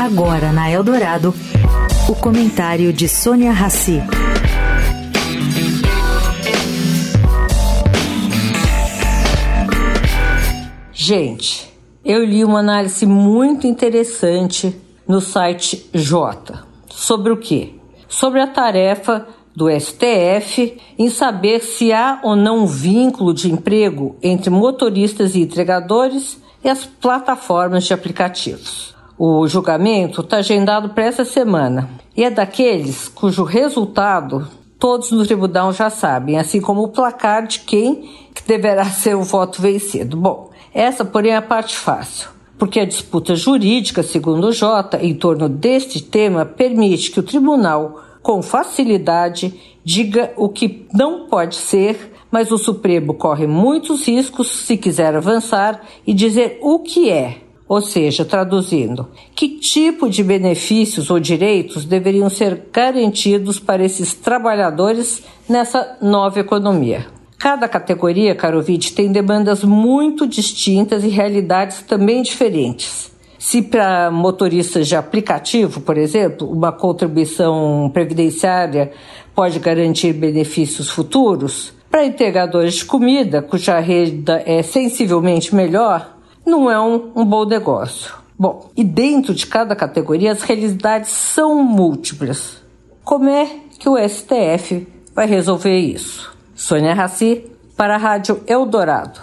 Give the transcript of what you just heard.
Agora na Eldorado, o comentário de Sônia Rassi. Gente, eu li uma análise muito interessante no site J. Sobre o quê? Sobre a tarefa do STF em saber se há ou não vínculo de emprego entre motoristas e entregadores e as plataformas de aplicativos. O julgamento está agendado para essa semana e é daqueles cujo resultado todos no tribunal já sabem, assim como o placar de quem deverá ser o voto vencido. Bom, essa, porém, é a parte fácil, porque a disputa jurídica, segundo o Jota, em torno deste tema permite que o tribunal, com facilidade, diga o que não pode ser, mas o Supremo corre muitos riscos se quiser avançar e dizer o que é. Ou seja, traduzindo, que tipo de benefícios ou direitos deveriam ser garantidos para esses trabalhadores nessa nova economia? Cada categoria, Carovite, tem demandas muito distintas e realidades também diferentes. Se para motoristas de aplicativo, por exemplo, uma contribuição previdenciária pode garantir benefícios futuros, para entregadores de comida, cuja renda é sensivelmente melhor, não é um, um bom negócio. Bom, e dentro de cada categoria as realidades são múltiplas. Como é que o STF vai resolver isso? Sônia Raci, para a Rádio Eldorado.